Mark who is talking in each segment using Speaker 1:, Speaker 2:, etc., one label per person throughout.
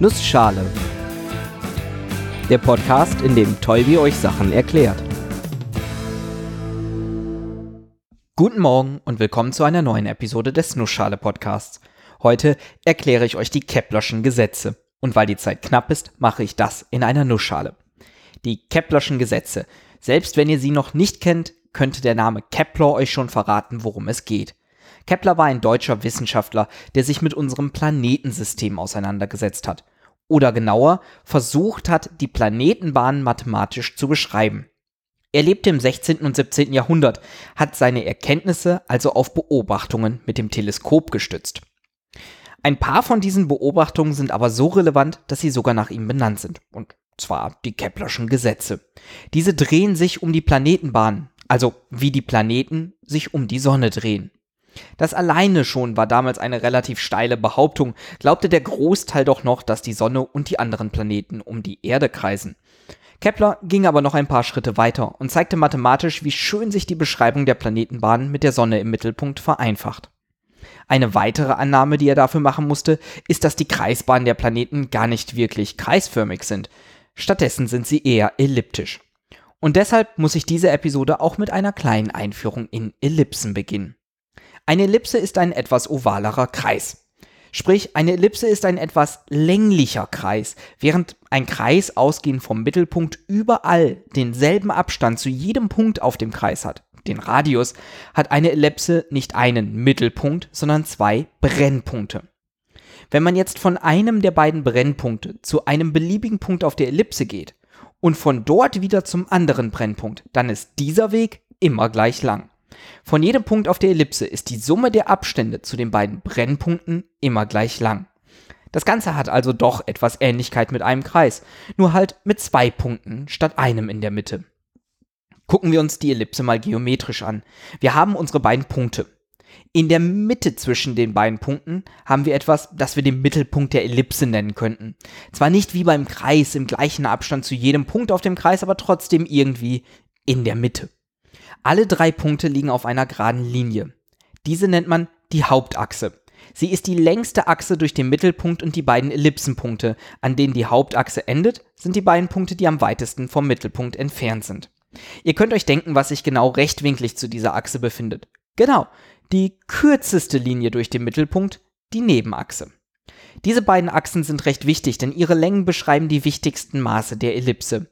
Speaker 1: Nussschale. Der Podcast, in dem Tolbi euch Sachen erklärt. Guten Morgen und willkommen zu einer neuen Episode des Nussschale Podcasts. Heute erkläre ich euch die Keplerschen Gesetze. Und weil die Zeit knapp ist, mache ich das in einer Nussschale. Die Keplerschen Gesetze. Selbst wenn ihr sie noch nicht kennt, könnte der Name Kepler euch schon verraten, worum es geht. Kepler war ein deutscher Wissenschaftler, der sich mit unserem Planetensystem auseinandergesetzt hat. Oder genauer, versucht hat, die Planetenbahnen mathematisch zu beschreiben. Er lebte im 16. und 17. Jahrhundert, hat seine Erkenntnisse also auf Beobachtungen mit dem Teleskop gestützt. Ein paar von diesen Beobachtungen sind aber so relevant, dass sie sogar nach ihm benannt sind. Und zwar die Keplerschen Gesetze. Diese drehen sich um die Planetenbahnen, also wie die Planeten sich um die Sonne drehen. Das alleine schon war damals eine relativ steile Behauptung, glaubte der Großteil doch noch, dass die Sonne und die anderen Planeten um die Erde kreisen. Kepler ging aber noch ein paar Schritte weiter und zeigte mathematisch, wie schön sich die Beschreibung der Planetenbahn mit der Sonne im Mittelpunkt vereinfacht. Eine weitere Annahme, die er dafür machen musste, ist, dass die Kreisbahnen der Planeten gar nicht wirklich kreisförmig sind. Stattdessen sind sie eher elliptisch. Und deshalb muss ich diese Episode auch mit einer kleinen Einführung in Ellipsen beginnen. Eine Ellipse ist ein etwas ovalerer Kreis. Sprich, eine Ellipse ist ein etwas länglicher Kreis, während ein Kreis ausgehend vom Mittelpunkt überall denselben Abstand zu jedem Punkt auf dem Kreis hat, den Radius, hat eine Ellipse nicht einen Mittelpunkt, sondern zwei Brennpunkte. Wenn man jetzt von einem der beiden Brennpunkte zu einem beliebigen Punkt auf der Ellipse geht und von dort wieder zum anderen Brennpunkt, dann ist dieser Weg immer gleich lang. Von jedem Punkt auf der Ellipse ist die Summe der Abstände zu den beiden Brennpunkten immer gleich lang. Das Ganze hat also doch etwas Ähnlichkeit mit einem Kreis, nur halt mit zwei Punkten statt einem in der Mitte. Gucken wir uns die Ellipse mal geometrisch an. Wir haben unsere beiden Punkte. In der Mitte zwischen den beiden Punkten haben wir etwas, das wir den Mittelpunkt der Ellipse nennen könnten. Zwar nicht wie beim Kreis im gleichen Abstand zu jedem Punkt auf dem Kreis, aber trotzdem irgendwie in der Mitte. Alle drei Punkte liegen auf einer geraden Linie. Diese nennt man die Hauptachse. Sie ist die längste Achse durch den Mittelpunkt und die beiden Ellipsenpunkte, an denen die Hauptachse endet, sind die beiden Punkte, die am weitesten vom Mittelpunkt entfernt sind. Ihr könnt euch denken, was sich genau rechtwinklig zu dieser Achse befindet. Genau, die kürzeste Linie durch den Mittelpunkt, die Nebenachse. Diese beiden Achsen sind recht wichtig, denn ihre Längen beschreiben die wichtigsten Maße der Ellipse.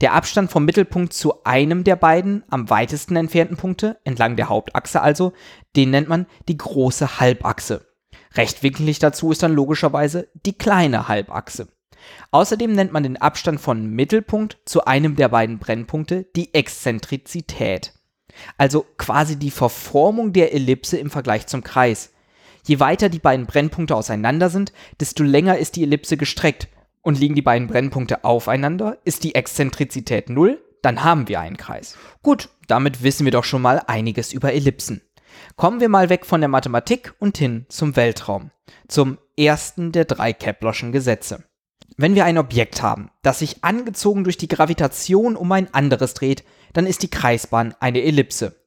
Speaker 1: Der Abstand vom Mittelpunkt zu einem der beiden am weitesten entfernten Punkte, entlang der Hauptachse also, den nennt man die große Halbachse. Rechtwinklig dazu ist dann logischerweise die kleine Halbachse. Außerdem nennt man den Abstand von Mittelpunkt zu einem der beiden Brennpunkte die Exzentrizität. Also quasi die Verformung der Ellipse im Vergleich zum Kreis. Je weiter die beiden Brennpunkte auseinander sind, desto länger ist die Ellipse gestreckt. Und liegen die beiden Brennpunkte aufeinander, ist die Exzentrizität 0, dann haben wir einen Kreis. Gut, damit wissen wir doch schon mal einiges über Ellipsen. Kommen wir mal weg von der Mathematik und hin zum Weltraum. Zum ersten der drei Keplerschen Gesetze. Wenn wir ein Objekt haben, das sich angezogen durch die Gravitation um ein anderes dreht, dann ist die Kreisbahn eine Ellipse.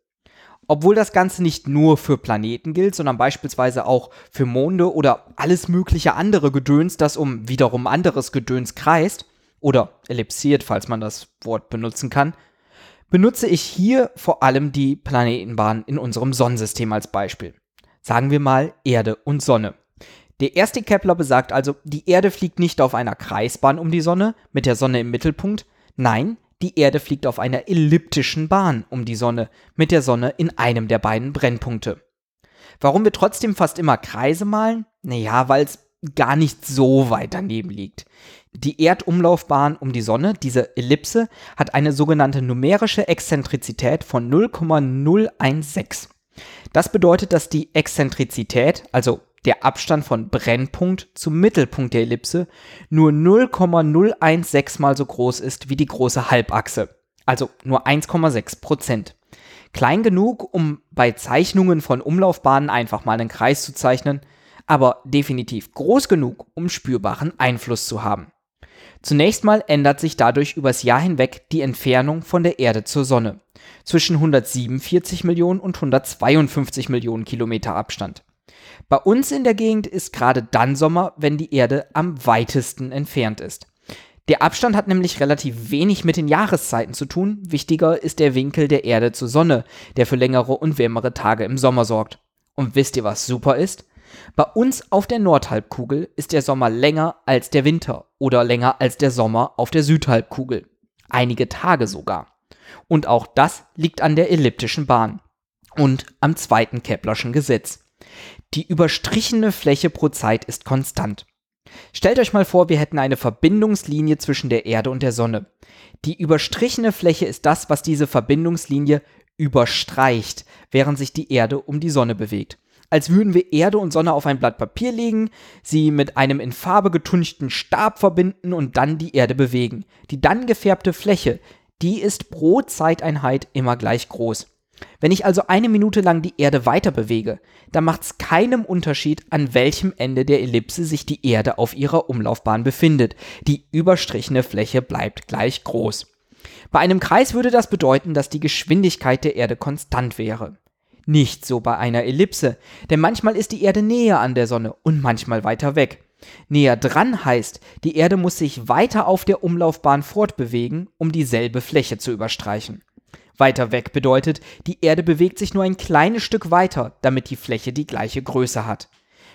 Speaker 1: Obwohl das Ganze nicht nur für Planeten gilt, sondern beispielsweise auch für Monde oder alles mögliche andere Gedöns, das um wiederum anderes Gedöns kreist oder ellipsiert, falls man das Wort benutzen kann, benutze ich hier vor allem die Planetenbahn in unserem Sonnensystem als Beispiel. Sagen wir mal Erde und Sonne. Der erste Kepler besagt also, die Erde fliegt nicht auf einer Kreisbahn um die Sonne mit der Sonne im Mittelpunkt, nein, die Erde fliegt auf einer elliptischen Bahn um die Sonne, mit der Sonne in einem der beiden Brennpunkte. Warum wir trotzdem fast immer Kreise malen? Naja, weil es gar nicht so weit daneben liegt. Die Erdumlaufbahn um die Sonne, diese Ellipse, hat eine sogenannte numerische Exzentrizität von 0,016. Das bedeutet, dass die Exzentrizität, also der Abstand von Brennpunkt zum Mittelpunkt der Ellipse nur 0,016 mal so groß ist wie die große Halbachse, also nur 1,6 Prozent. Klein genug, um bei Zeichnungen von Umlaufbahnen einfach mal einen Kreis zu zeichnen, aber definitiv groß genug, um spürbaren Einfluss zu haben. Zunächst mal ändert sich dadurch übers Jahr hinweg die Entfernung von der Erde zur Sonne. Zwischen 147 Millionen und 152 Millionen Kilometer Abstand. Bei uns in der Gegend ist gerade dann Sommer, wenn die Erde am weitesten entfernt ist. Der Abstand hat nämlich relativ wenig mit den Jahreszeiten zu tun. Wichtiger ist der Winkel der Erde zur Sonne, der für längere und wärmere Tage im Sommer sorgt. Und wisst ihr, was super ist? Bei uns auf der Nordhalbkugel ist der Sommer länger als der Winter oder länger als der Sommer auf der Südhalbkugel. Einige Tage sogar. Und auch das liegt an der elliptischen Bahn und am zweiten Keplerschen Gesetz. Die überstrichene Fläche pro Zeit ist konstant. Stellt euch mal vor, wir hätten eine Verbindungslinie zwischen der Erde und der Sonne. Die überstrichene Fläche ist das, was diese Verbindungslinie überstreicht, während sich die Erde um die Sonne bewegt. Als würden wir Erde und Sonne auf ein Blatt Papier legen, sie mit einem in Farbe getunchten Stab verbinden und dann die Erde bewegen. Die dann gefärbte Fläche, die ist pro Zeiteinheit immer gleich groß. Wenn ich also eine Minute lang die Erde weiter bewege, dann macht es keinem Unterschied, an welchem Ende der Ellipse sich die Erde auf ihrer Umlaufbahn befindet. Die überstrichene Fläche bleibt gleich groß. Bei einem Kreis würde das bedeuten, dass die Geschwindigkeit der Erde konstant wäre. Nicht so bei einer Ellipse, denn manchmal ist die Erde näher an der Sonne und manchmal weiter weg. Näher dran heißt, die Erde muss sich weiter auf der Umlaufbahn fortbewegen, um dieselbe Fläche zu überstreichen. Weiter weg bedeutet, die Erde bewegt sich nur ein kleines Stück weiter, damit die Fläche die gleiche Größe hat.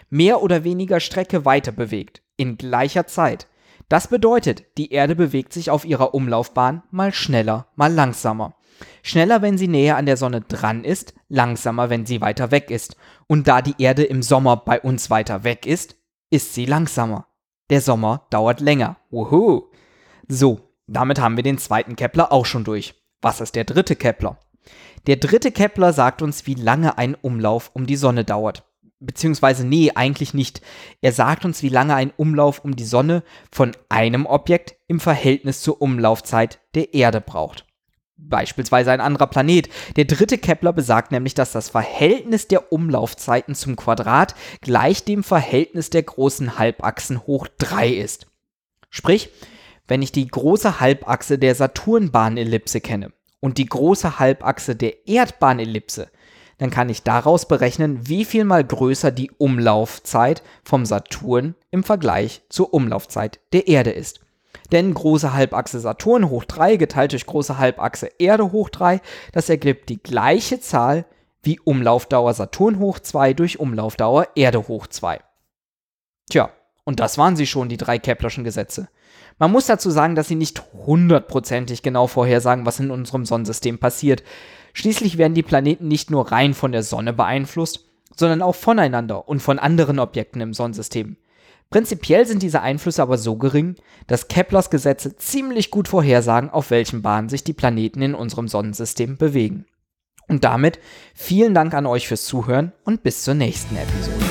Speaker 1: Mehr oder weniger Strecke weiter bewegt, in gleicher Zeit. Das bedeutet, die Erde bewegt sich auf ihrer Umlaufbahn mal schneller, mal langsamer. Schneller, wenn sie näher an der Sonne dran ist, langsamer, wenn sie weiter weg ist. Und da die Erde im Sommer bei uns weiter weg ist, ist sie langsamer. Der Sommer dauert länger. Wuhu! So, damit haben wir den zweiten Kepler auch schon durch. Was ist der dritte Kepler? Der dritte Kepler sagt uns, wie lange ein Umlauf um die Sonne dauert. Beziehungsweise, nee, eigentlich nicht. Er sagt uns, wie lange ein Umlauf um die Sonne von einem Objekt im Verhältnis zur Umlaufzeit der Erde braucht. Beispielsweise ein anderer Planet. Der dritte Kepler besagt nämlich, dass das Verhältnis der Umlaufzeiten zum Quadrat gleich dem Verhältnis der großen Halbachsen hoch 3 ist. Sprich, wenn ich die große Halbachse der Saturnbahnellipse kenne und die große Halbachse der Erdbahnellipse, dann kann ich daraus berechnen, wie viel mal größer die Umlaufzeit vom Saturn im Vergleich zur Umlaufzeit der Erde ist. Denn große Halbachse Saturn hoch 3 geteilt durch große Halbachse Erde hoch 3, das ergibt die gleiche Zahl wie Umlaufdauer Saturn hoch 2 durch Umlaufdauer Erde hoch 2. Tja, und das waren sie schon, die drei Keplerschen Gesetze. Man muss dazu sagen, dass sie nicht hundertprozentig genau vorhersagen, was in unserem Sonnensystem passiert. Schließlich werden die Planeten nicht nur rein von der Sonne beeinflusst, sondern auch voneinander und von anderen Objekten im Sonnensystem. Prinzipiell sind diese Einflüsse aber so gering, dass Keplers Gesetze ziemlich gut vorhersagen, auf welchen Bahnen sich die Planeten in unserem Sonnensystem bewegen. Und damit vielen Dank an euch fürs Zuhören und bis zur nächsten Episode.